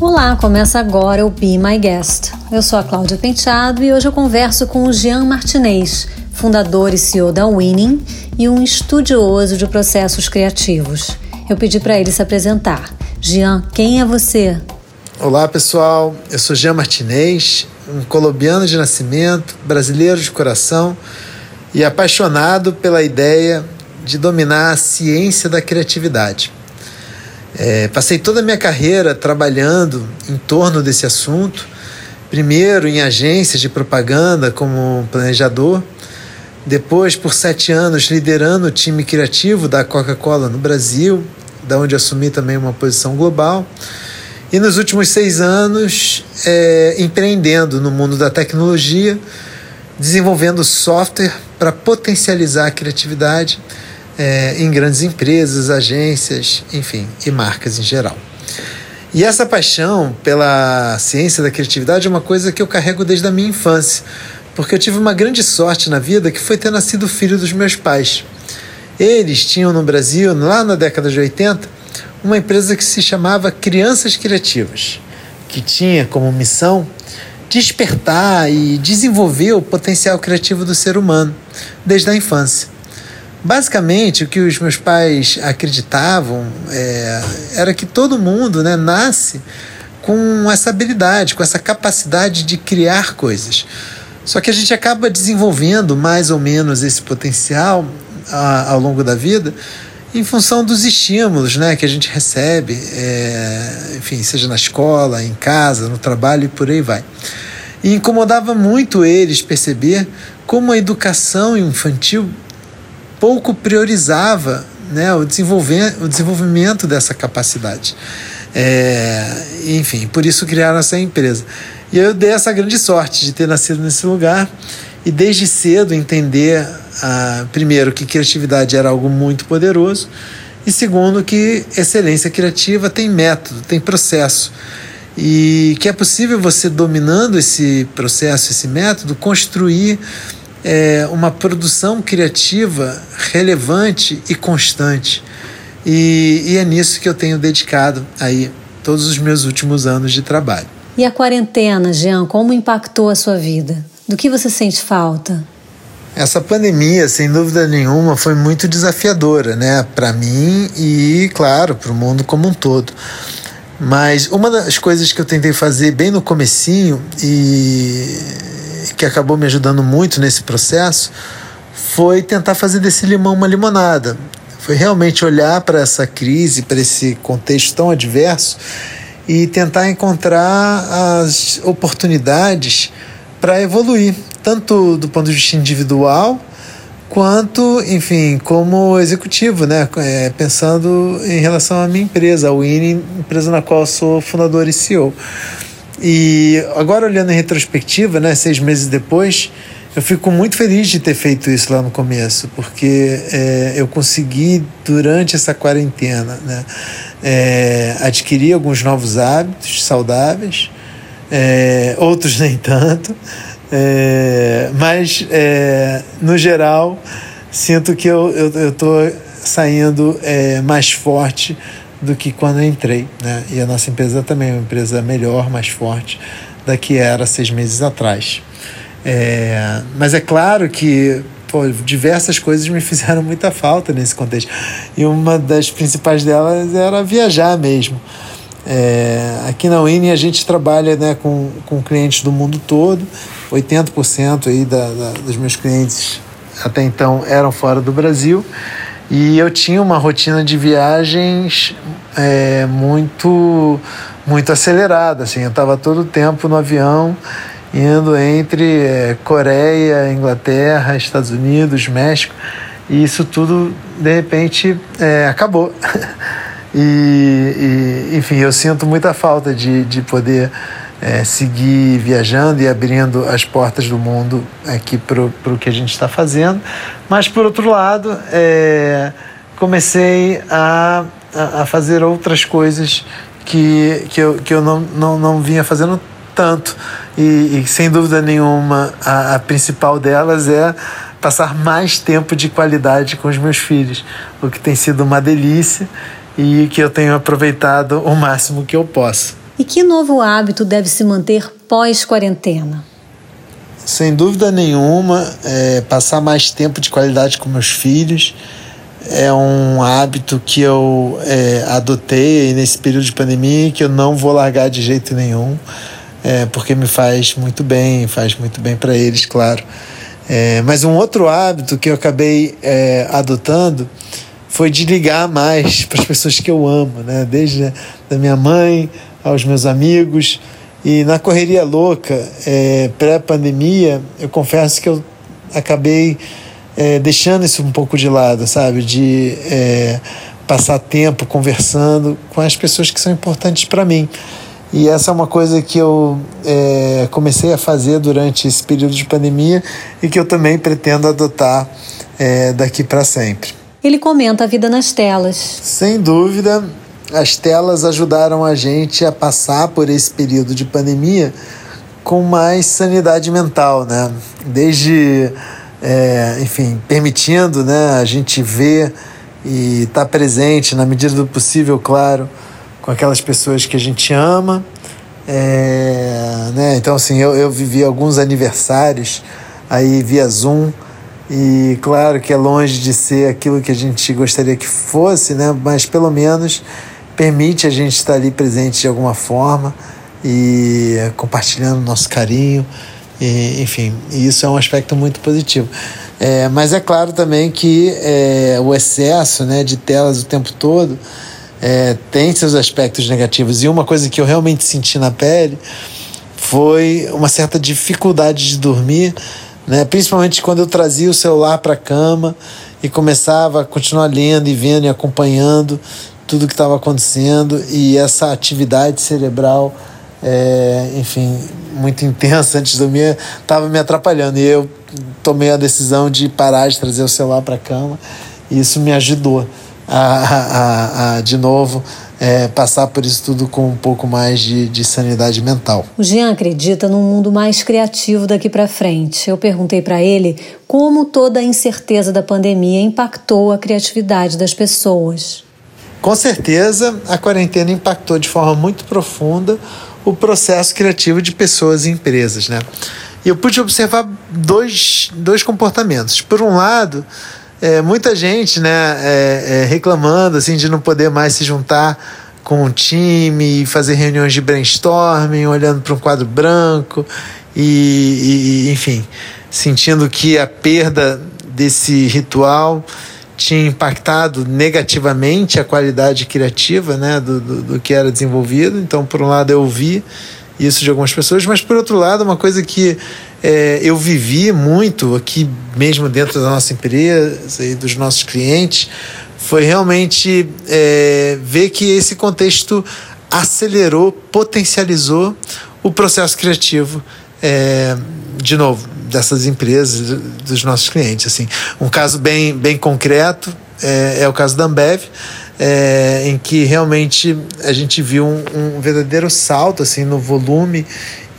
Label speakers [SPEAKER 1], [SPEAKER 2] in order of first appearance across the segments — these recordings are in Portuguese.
[SPEAKER 1] Olá, começa agora o Be My Guest. Eu sou a Cláudia Penteado e hoje eu converso com o Jean Martinez, fundador e CEO da Winning e um estudioso de processos criativos. Eu pedi para ele se apresentar. Jean, quem é você?
[SPEAKER 2] Olá pessoal, eu sou Jean Martinez, um colombiano de nascimento, brasileiro de coração e apaixonado pela ideia de dominar a ciência da criatividade. É, passei toda a minha carreira trabalhando em torno desse assunto, primeiro em agências de propaganda como planejador, depois por sete anos liderando o time criativo da Coca-Cola no Brasil, da onde assumi também uma posição global, e nos últimos seis anos é, empreendendo no mundo da tecnologia, desenvolvendo software para potencializar a criatividade é, em grandes empresas, agências, enfim, e marcas em geral. E essa paixão pela ciência da criatividade é uma coisa que eu carrego desde a minha infância, porque eu tive uma grande sorte na vida que foi ter nascido filho dos meus pais. Eles tinham no Brasil, lá na década de 80, uma empresa que se chamava Crianças Criativas, que tinha como missão despertar e desenvolver o potencial criativo do ser humano desde a infância. Basicamente, o que os meus pais acreditavam é, era que todo mundo né, nasce com essa habilidade, com essa capacidade de criar coisas. Só que a gente acaba desenvolvendo mais ou menos esse potencial a, ao longo da vida em função dos estímulos né, que a gente recebe, é, enfim, seja na escola, em casa, no trabalho e por aí vai. E incomodava muito eles perceber como a educação infantil pouco priorizava né, o, desenvolver, o desenvolvimento dessa capacidade. É, enfim, por isso criaram essa empresa. E eu dei essa grande sorte de ter nascido nesse lugar e desde cedo entender, ah, primeiro, que criatividade era algo muito poderoso e segundo, que excelência criativa tem método, tem processo e que é possível você dominando esse processo, esse método, construir é, uma produção criativa relevante e constante. E, e é nisso que eu tenho dedicado aí todos os meus últimos anos de trabalho.
[SPEAKER 1] E a quarentena, Jean, como impactou a sua vida? Do que você sente falta?
[SPEAKER 2] Essa pandemia, sem dúvida nenhuma, foi muito desafiadora, né, para mim e, claro, para o mundo como um todo. Mas uma das coisas que eu tentei fazer bem no comecinho e que acabou me ajudando muito nesse processo foi tentar fazer desse limão uma limonada. Foi realmente olhar para essa crise, para esse contexto tão adverso e tentar encontrar as oportunidades para evoluir, tanto do ponto de vista individual quanto, enfim, como executivo, né? É, pensando em relação à minha empresa, a Winning, empresa na qual sou fundador e CEO. E agora olhando em retrospectiva, né, seis meses depois, eu fico muito feliz de ter feito isso lá no começo, porque é, eu consegui durante essa quarentena, né, é, adquirir alguns novos hábitos saudáveis, é, outros nem tanto, é, mas é, no geral sinto que eu estou saindo é, mais forte do que quando eu entrei. Né? E a nossa empresa também é uma empresa melhor, mais forte da que era seis meses atrás. É, mas é claro que pô, diversas coisas me fizeram muita falta nesse contexto. E uma das principais delas era viajar mesmo. É, aqui na Winnie a gente trabalha né, com, com clientes do mundo todo, 80% aí da, da, dos meus clientes até então eram fora do Brasil. E eu tinha uma rotina de viagens é, muito muito acelerada. Assim. Eu estava todo o tempo no avião, indo entre é, Coreia, Inglaterra, Estados Unidos, México. E isso tudo, de repente, é, acabou. e, e, enfim, eu sinto muita falta de, de poder é, seguir viajando e abrindo as portas do mundo aqui para o que a gente está fazendo. Mas, por outro lado, é, comecei a, a, fazer outras coisas que, que eu, que eu não, não, não vinha fazendo tanto. E, e sem dúvida nenhuma, a, a principal delas é passar mais tempo de qualidade com os meus filhos, o que tem sido uma delícia e que eu tenho aproveitado o máximo que eu posso.
[SPEAKER 1] E que novo hábito deve se manter pós-quarentena?
[SPEAKER 2] Sem dúvida nenhuma, é, passar mais tempo de qualidade com meus filhos é um hábito que eu é, adotei nesse período de pandemia que eu não vou largar de jeito nenhum, é, porque me faz muito bem, faz muito bem para eles, claro. É, mas um outro hábito que eu acabei é, adotando foi de ligar mais para as pessoas que eu amo, né? desde da minha mãe aos meus amigos. E na correria louca, é, pré-pandemia, eu confesso que eu acabei é, deixando isso um pouco de lado, sabe? De é, passar tempo conversando com as pessoas que são importantes para mim. E essa é uma coisa que eu é, comecei a fazer durante esse período de pandemia e que eu também pretendo adotar é, daqui para sempre.
[SPEAKER 1] Ele comenta a vida nas telas.
[SPEAKER 2] Sem dúvida, as telas ajudaram a gente a passar por esse período de pandemia com mais sanidade mental, né? Desde, é, enfim, permitindo né, a gente ver e estar tá presente na medida do possível, claro, com aquelas pessoas que a gente ama. É, né? Então, assim, eu, eu vivi alguns aniversários aí via Zoom e claro que é longe de ser aquilo que a gente gostaria que fosse, né? Mas pelo menos permite a gente estar ali presente de alguma forma e compartilhando nosso carinho, e, enfim, isso é um aspecto muito positivo. É, mas é claro também que é, o excesso né, de telas o tempo todo é, tem seus aspectos negativos. E uma coisa que eu realmente senti na pele foi uma certa dificuldade de dormir, né, principalmente quando eu trazia o celular para a cama e começava a continuar lendo e vendo e acompanhando tudo que estava acontecendo e essa atividade cerebral, é, enfim, muito intensa antes de dormir, estava me atrapalhando. E eu tomei a decisão de parar de trazer o celular para a cama e isso me ajudou a, a, a de novo, é, passar por isso tudo com um pouco mais de, de sanidade mental.
[SPEAKER 1] O Jean acredita num mundo mais criativo daqui para frente. Eu perguntei para ele como toda a incerteza da pandemia impactou a criatividade das pessoas.
[SPEAKER 2] Com certeza, a quarentena impactou de forma muito profunda o processo criativo de pessoas e empresas, né? E eu pude observar dois, dois comportamentos. Por um lado, é, muita gente, né, é, é, reclamando assim de não poder mais se juntar com um time, fazer reuniões de brainstorming, olhando para um quadro branco e, e, enfim, sentindo que a perda desse ritual tinha impactado negativamente a qualidade criativa né, do, do, do, que era desenvolvido. Então, por um lado, eu ouvi isso de algumas pessoas, mas por outro lado, uma coisa que é, eu vivi muito aqui mesmo dentro da nossa empresa e dos nossos clientes foi realmente é, ver que esse contexto acelerou, potencializou o processo criativo. É, de novo, dessas empresas, dos nossos clientes. Assim. Um caso bem, bem concreto é, é o caso da Ambev, é, em que realmente a gente viu um, um, verdadeiro salto assim, no volume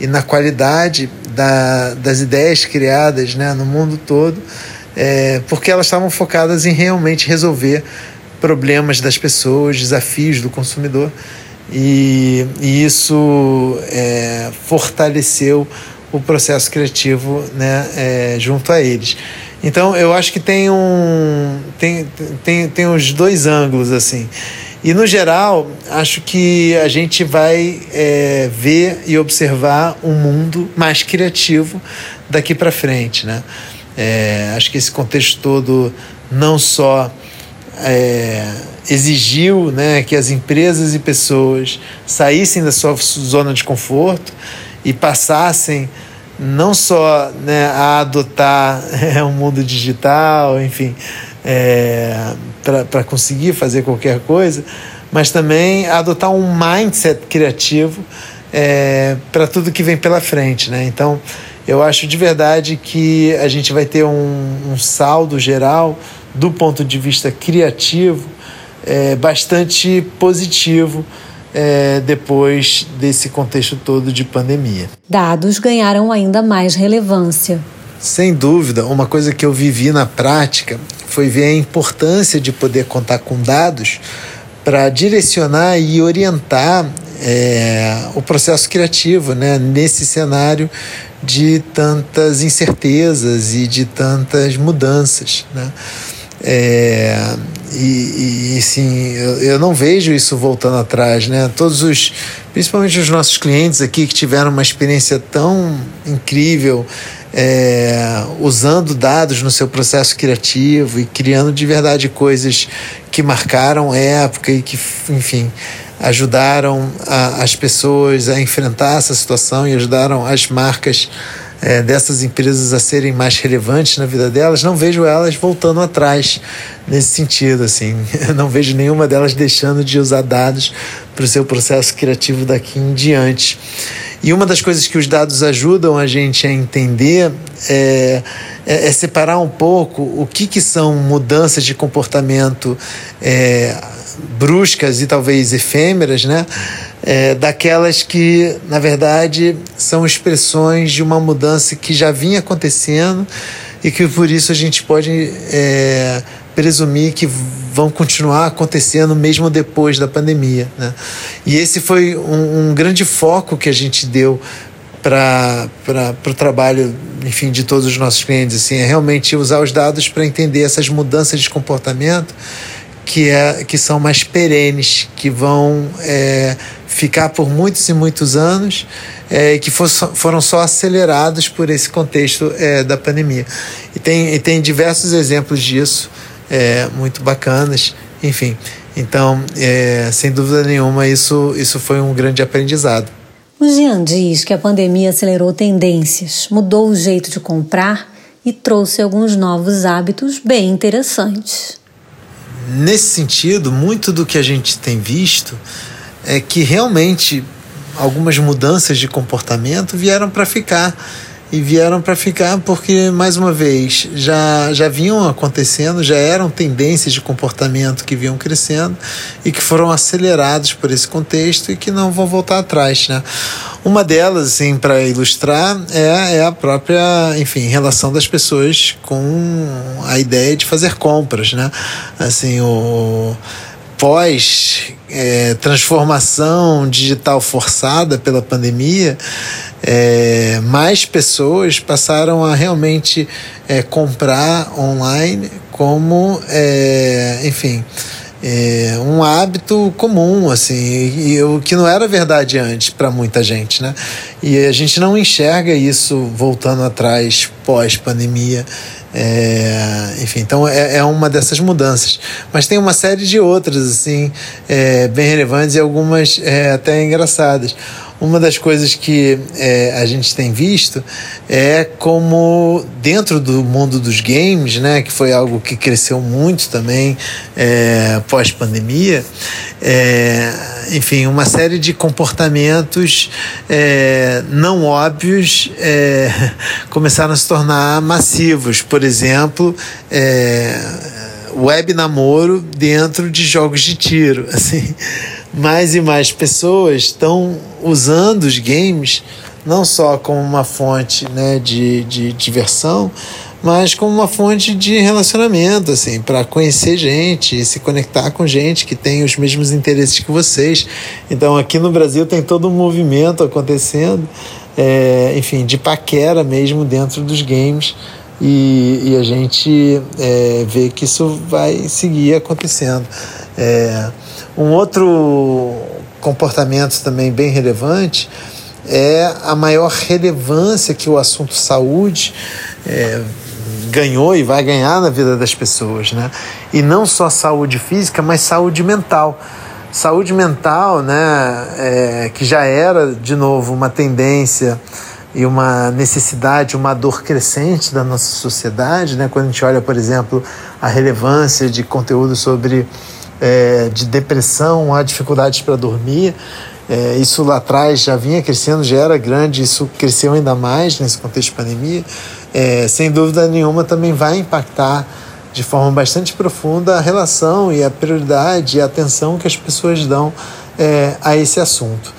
[SPEAKER 2] e na qualidade da, das ideias criadas né, no mundo todo, é, porque elas estavam focadas em realmente resolver problemas das pessoas, desafios do consumidor. E, e isso é, fortaleceu o processo criativo né, é, junto a eles. Então eu acho que tem um tem, tem, tem os dois ângulos assim. E no geral, acho que a gente vai é, ver e observar um mundo mais criativo daqui para frente. Né? É, acho que esse contexto todo não só é, exigiu né, que as empresas e pessoas saíssem da sua zona de conforto, e passassem não só né, a adotar é, um mundo digital, enfim, é, para conseguir fazer qualquer coisa, mas também a adotar um mindset criativo é, para tudo que vem pela frente. Né? Então, eu acho de verdade que a gente vai ter um, um saldo geral do ponto de vista criativo é, bastante positivo é, depois desse contexto todo de pandemia.
[SPEAKER 1] Dados ganharam ainda mais relevância.
[SPEAKER 2] Sem dúvida, uma coisa que eu vivi na prática foi ver a importância de poder contar com dados para direcionar e orientar é, o processo criativo né, nesse cenário de tantas incertezas e de tantas mudanças. Né? É, e, e sim, eu, eu, não vejo isso voltando atrás, né? Todos os, principalmente os nossos clientes aqui que tiveram uma experiência tão incrível é, usando dados no seu processo criativo e criando de verdade coisas que marcaram época e que, enfim, ajudaram a, as pessoas a enfrentar essa situação e ajudaram as marcas é, dessas empresas a serem mais relevantes na vida delas, não vejo elas voltando atrás nesse sentido. Assim, não vejo nenhuma delas deixando de usar dados para o seu processo criativo daqui em diante. E uma das coisas que os dados ajudam a gente a entender é, é, é separar um pouco o que, que são mudanças de comportamento é, bruscas e talvez efêmeras, né? É, daquelas que, na verdade, são expressões de uma mudança que já vinha acontecendo e que por isso a gente pode é, presumir que vão continuar acontecendo mesmo depois da pandemia. Né? E esse foi um, um grande foco que a gente deu para o trabalho enfim de todos os nossos clientes assim é realmente usar os dados para entender essas mudanças de comportamento que, é, que são mais perenes, que vão é, ficar por muitos e muitos anos é, que for, foram só acelerados por esse contexto é, da pandemia. E tem, e tem diversos exemplos disso, é, muito bacanas, enfim. Então, é, sem dúvida nenhuma, isso, isso foi um grande aprendizado.
[SPEAKER 1] O Jean diz que a pandemia acelerou tendências, mudou o jeito de comprar e trouxe alguns novos hábitos bem interessantes
[SPEAKER 2] nesse sentido, muito do que a gente tem visto é que realmente algumas mudanças de comportamento vieram para ficar e vieram para ficar porque, mais uma vez, já, já vinham acontecendo, já eram tendências de comportamento que vinham crescendo e que foram acelerados por esse contexto e que não vão voltar atrás. Né? Uma delas, assim, para ilustrar, é, é a própria, enfim, relação das pessoas com a ideia de fazer compras. Né? Assim, o pós é, transformação digital forçada pela pandemia, é, mais pessoas passaram a realmente é, comprar online como, é, enfim, é, um hábito comum, assim, e, o que não era verdade antes para muita gente, né? E a gente não enxerga isso voltando atrás pós-pandemia. É, enfim, então é, é, uma dessas mudanças. Mas tem uma série de outras, assim, é, bem relevantes e algumas é, até engraçadas. Uma das coisas que é, a gente tem visto é como dentro do mundo dos games, né, que foi algo que cresceu muito também é, pós-pandemia, é, enfim, uma série de comportamentos é, não óbvios é, começaram a se tornar massivos. Por exemplo, é, web namoro dentro de jogos de tiro, assim mais e mais pessoas estão usando os games não só como uma fonte né, de, de diversão, mas como uma fonte de relacionamento, assim, para conhecer gente se conectar com gente que tem os mesmos interesses que vocês. Então, aqui no Brasil tem todo um movimento acontecendo, é, enfim, de paquera mesmo dentro dos games. E, e a gente é, vê que isso vai seguir acontecendo. É, um outro comportamento também bem relevante é a maior relevância que o assunto saúde é, ganhou e vai ganhar na vida das pessoas, né? E não só saúde física, mas saúde mental. Saúde mental, né, é, que já era, de novo, uma tendência e uma necessidade, uma dor crescente da nossa sociedade, né? Quando a gente olha, por exemplo, a relevância de conteúdo sobre é, de depressão, há dificuldades para dormir. É, isso lá atrás já vinha crescendo, já era grande, isso cresceu ainda mais nesse contexto de pandemia. É, sem dúvida nenhuma, também vai impactar de forma bastante profunda a relação e a prioridade e a atenção que as pessoas dão é, a esse assunto.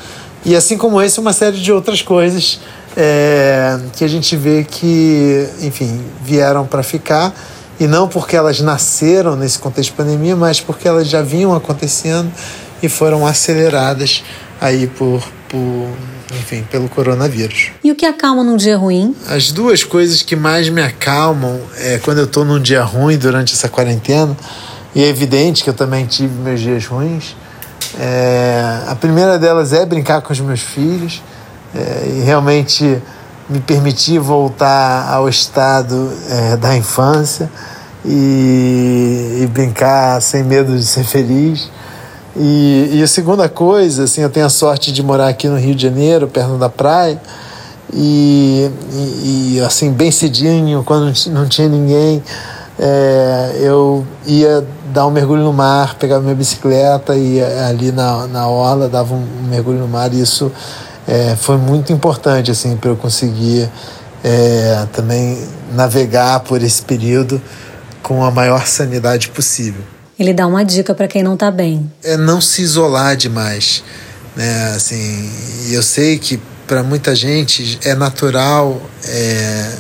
[SPEAKER 2] E assim como esse, uma série de outras coisas é, que a gente vê que, enfim, vieram para ficar e não porque elas nasceram nesse contexto de pandemia, mas porque elas já vinham acontecendo e foram aceleradas aí por, por enfim, pelo coronavírus.
[SPEAKER 1] E o que acalma num dia ruim?
[SPEAKER 2] As duas coisas que mais me acalmam é quando eu estou num dia ruim durante essa quarentena, e é evidente que eu também tive meus dias ruins. É, a primeira delas é brincar com os meus filhos é, e realmente me permitir voltar ao estado é, da infância e, e, brincar sem medo de ser feliz. E, e, a segunda coisa, assim, eu tenho a sorte de morar aqui no Rio de Janeiro, perto da praia, e, e, assim, bem cedinho, quando não tinha ninguém, é, eu ia dar um mergulho no mar, pegava minha bicicleta e ali na, na orla dava um mergulho no mar, e isso é, foi muito importante, assim, para eu conseguir é, também navegar por esse período com a maior sanidade possível.
[SPEAKER 1] Ele dá uma dica para quem não está bem.
[SPEAKER 2] É não se isolar demais, né? Assim, eu sei que para muita gente é natural é,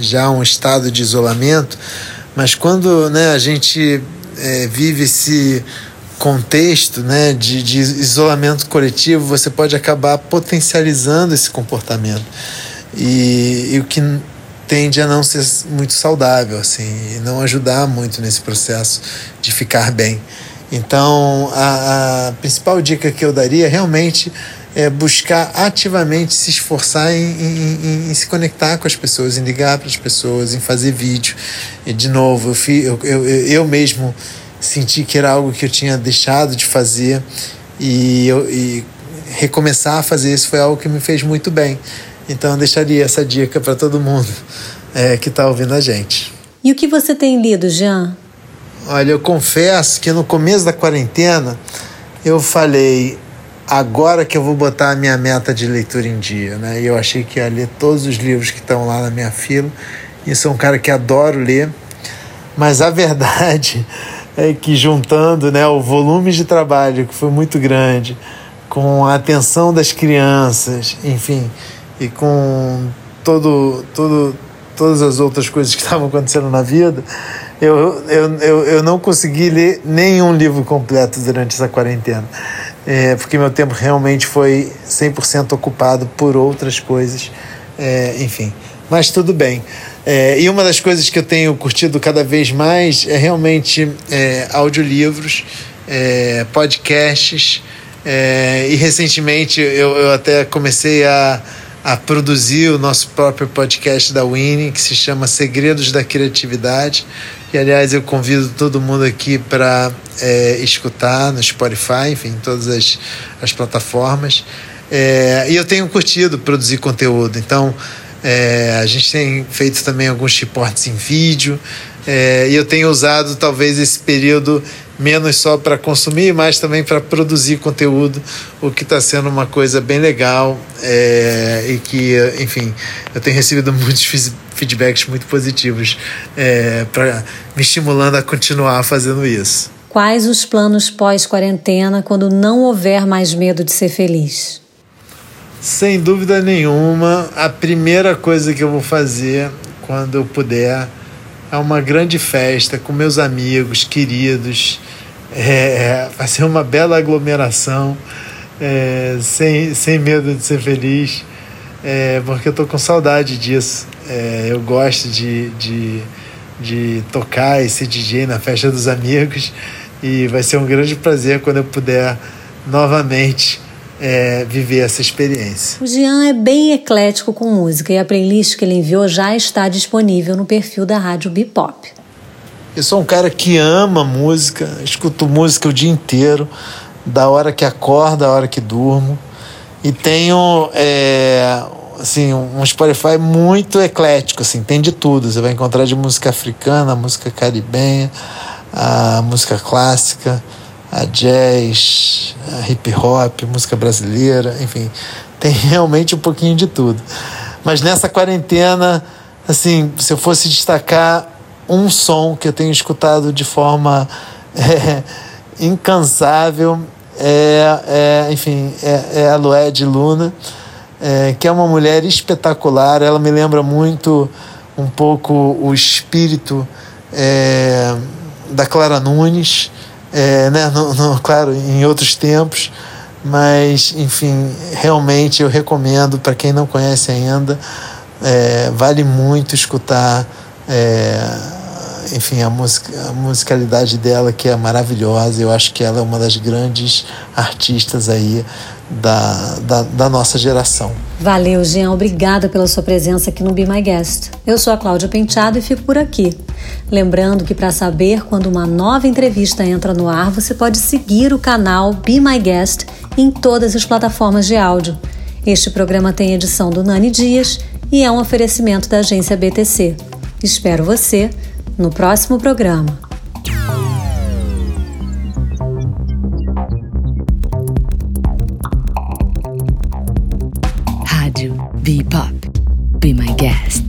[SPEAKER 2] já um estado de isolamento, mas quando né, a gente é, vive esse contexto né, de, de isolamento coletivo, você pode acabar potencializando esse comportamento. E, e o que tende a não ser muito saudável, assim, e não ajudar muito nesse processo de ficar bem. Então, a, a principal dica que eu daria realmente é buscar ativamente se esforçar em, em, em, em, se conectar com as pessoas, em ligar para as pessoas, em fazer vídeo. E, de novo, eu, fui, eu, eu, eu mesmo senti que era algo que eu tinha deixado de fazer e, eu, e recomeçar a fazer isso foi algo que me fez muito bem. Então eu deixaria essa dica para todo mundo é, que está ouvindo a gente.
[SPEAKER 1] E o que você tem lido, Jean?
[SPEAKER 2] Olha, eu confesso que no começo da quarentena eu falei agora que eu vou botar a minha meta de leitura em dia, né? E eu achei que ia ler todos os livros que estão lá na minha fila. E sou um cara que adoro ler, mas a verdade é que juntando, né, o volume de trabalho que foi muito grande, com a atenção das crianças, enfim, e com todo, todo, todas as outras coisas que estavam acontecendo na vida, eu, eu, eu, eu não consegui ler nenhum livro completo durante essa quarentena. É, porque meu tempo realmente foi 100% ocupado por outras coisas, é, enfim. Mas tudo bem. É, e uma das coisas que eu tenho curtido cada vez mais é realmente é, audiolivros, é, podcasts. É, e recentemente eu, eu até comecei a a produzir o nosso próprio podcast da Winnie, que se chama Segredos da Criatividade. E, aliás, eu convido todo mundo aqui para é, escutar no Spotify, enfim, em todas as, as plataformas. É, e eu tenho curtido produzir conteúdo, então é, a gente tem feito também alguns reportes em vídeo. É, e eu tenho usado talvez esse período menos só para consumir, mas também para produzir conteúdo, o que está sendo uma coisa bem legal é, e que, enfim, eu tenho recebido muitos feedbacks muito positivos é, para me estimulando a continuar fazendo isso.
[SPEAKER 1] Quais os planos pós-quarentena quando não houver mais medo de ser feliz?
[SPEAKER 2] Sem dúvida nenhuma, a primeira coisa que eu vou fazer quando eu puder é uma grande festa com meus amigos queridos. É, vai ser uma bela aglomeração, é, sem, sem medo de ser feliz, é, porque eu tô com saudade disso. É, eu gosto de, de, de tocar e ser DJ na festa dos amigos e vai ser um grande prazer quando eu puder novamente é, viver essa experiência.
[SPEAKER 1] O Jean é bem eclético com música e a playlist que ele enviou já está disponível no perfil da Rádio Bipop.
[SPEAKER 2] Eu sou um cara que ama música, escuto música o dia inteiro, da hora que acordo, da hora que durmo. E tenho é, assim, um Spotify muito eclético, assim, tem de tudo. Você vai encontrar de música africana, música caribenha, a música clássica a jazz, a hip hop, música brasileira, enfim, tem realmente um pouquinho de tudo. Mas nessa quarentena, assim, se eu fosse destacar um som que eu tenho escutado de forma é, incansável, é, é, enfim, é, é a Lué de Luna, é, que é uma mulher espetacular. Ela me lembra muito um pouco o espírito é, da Clara Nunes, é, né, no, no, claro, em outros tempos, mas enfim, realmente eu recomendo para quem não conhece ainda, é, vale muito escutar. É, enfim, a, music, a musicalidade dela que é maravilhosa. Eu acho que ela é uma das grandes artistas aí da, da, da, nossa geração.
[SPEAKER 1] Valeu, Jean. Obrigada pela sua presença aqui no Be My Guest. Eu sou a Cláudia Penteado e fico por aqui. Lembrando que para saber quando uma nova entrevista entra no ar, você pode seguir o canal Be My Guest em todas as plataformas de áudio. Este programa tem edição do Nani Dias e é um oferecimento da agência BTC. Espero você no próximo programa.
[SPEAKER 3] Be Pop. Be My Guest.